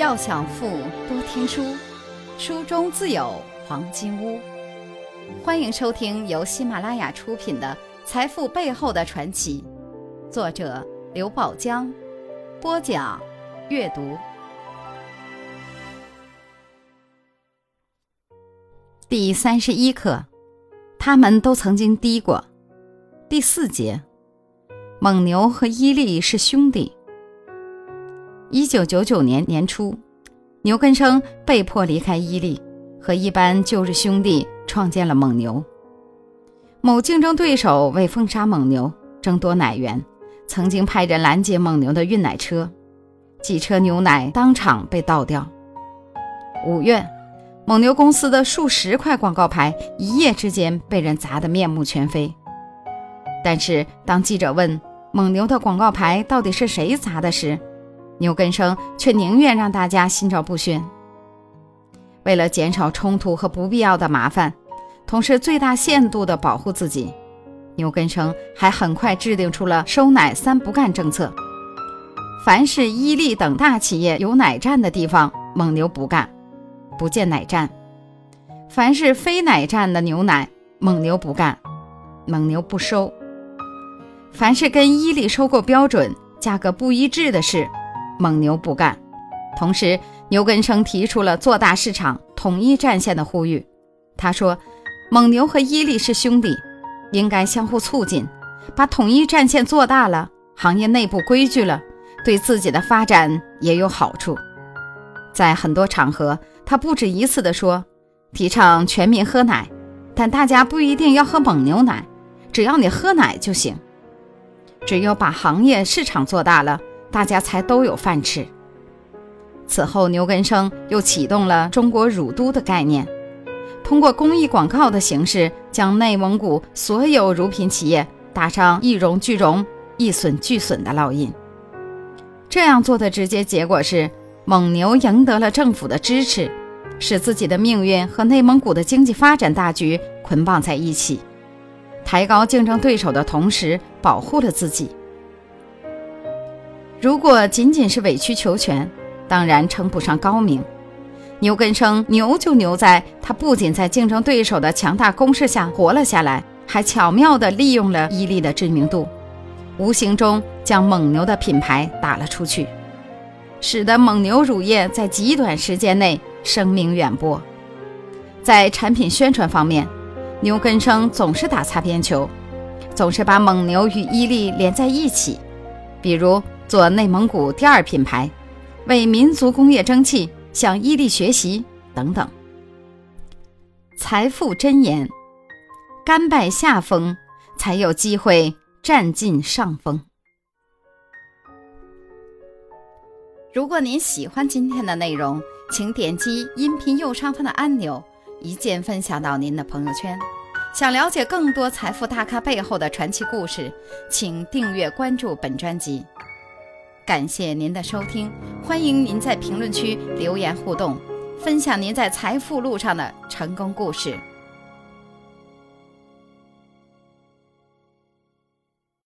要想富，多听书，书中自有黄金屋。欢迎收听由喜马拉雅出品的《财富背后的传奇》，作者刘宝江，播讲阅读。第三十一课，他们都曾经低过。第四节，蒙牛和伊利是兄弟。一九九九年年初，牛根生被迫离开伊利，和一班旧日兄弟创建了蒙牛。某竞争对手为封杀蒙牛，争夺奶源，曾经派人拦截蒙牛的运奶车，几车牛奶当场被倒掉。五月，蒙牛公司的数十块广告牌一夜之间被人砸得面目全非。但是，当记者问蒙牛的广告牌到底是谁砸的时，牛根生却宁愿让大家心照不宣。为了减少冲突和不必要的麻烦，同时最大限度地保护自己，牛根生还很快制定出了收奶三不干政策：凡是伊利等大企业有奶站的地方，蒙牛不干，不建奶站；凡是非奶站的牛奶，蒙牛不干，蒙牛不收；凡是跟伊利收购标准、价格不一致的事，蒙牛不干，同时牛根生提出了做大市场、统一战线的呼吁。他说：“蒙牛和伊利是兄弟，应该相互促进，把统一战线做大了，行业内部规矩了，对自己的发展也有好处。”在很多场合，他不止一次地说：“提倡全民喝奶，但大家不一定要喝蒙牛奶，只要你喝奶就行。只有把行业市场做大了。”大家才都有饭吃。此后，牛根生又启动了中国乳都的概念，通过公益广告的形式，将内蒙古所有乳品企业打上一荣俱荣、一损俱损的烙印。这样做的直接结果是，蒙牛赢得了政府的支持，使自己的命运和内蒙古的经济发展大局捆绑在一起，抬高竞争对手的同时，保护了自己。如果仅仅是委曲求全，当然称不上高明。牛根生牛就牛在，他不仅在竞争对手的强大攻势下活了下来，还巧妙地利用了伊利的知名度，无形中将蒙牛的品牌打了出去，使得蒙牛乳业在极短时间内声名远播。在产品宣传方面，牛根生总是打擦边球，总是把蒙牛与伊利连在一起，比如。做内蒙古第二品牌，为民族工业争气向伊利学习等等。财富箴言：甘拜下风，才有机会占尽上风。如果您喜欢今天的内容，请点击音频右上方的按钮，一键分享到您的朋友圈。想了解更多财富大咖背后的传奇故事，请订阅关注本专辑。感谢您的收听，欢迎您在评论区留言互动，分享您在财富路上的成功故事。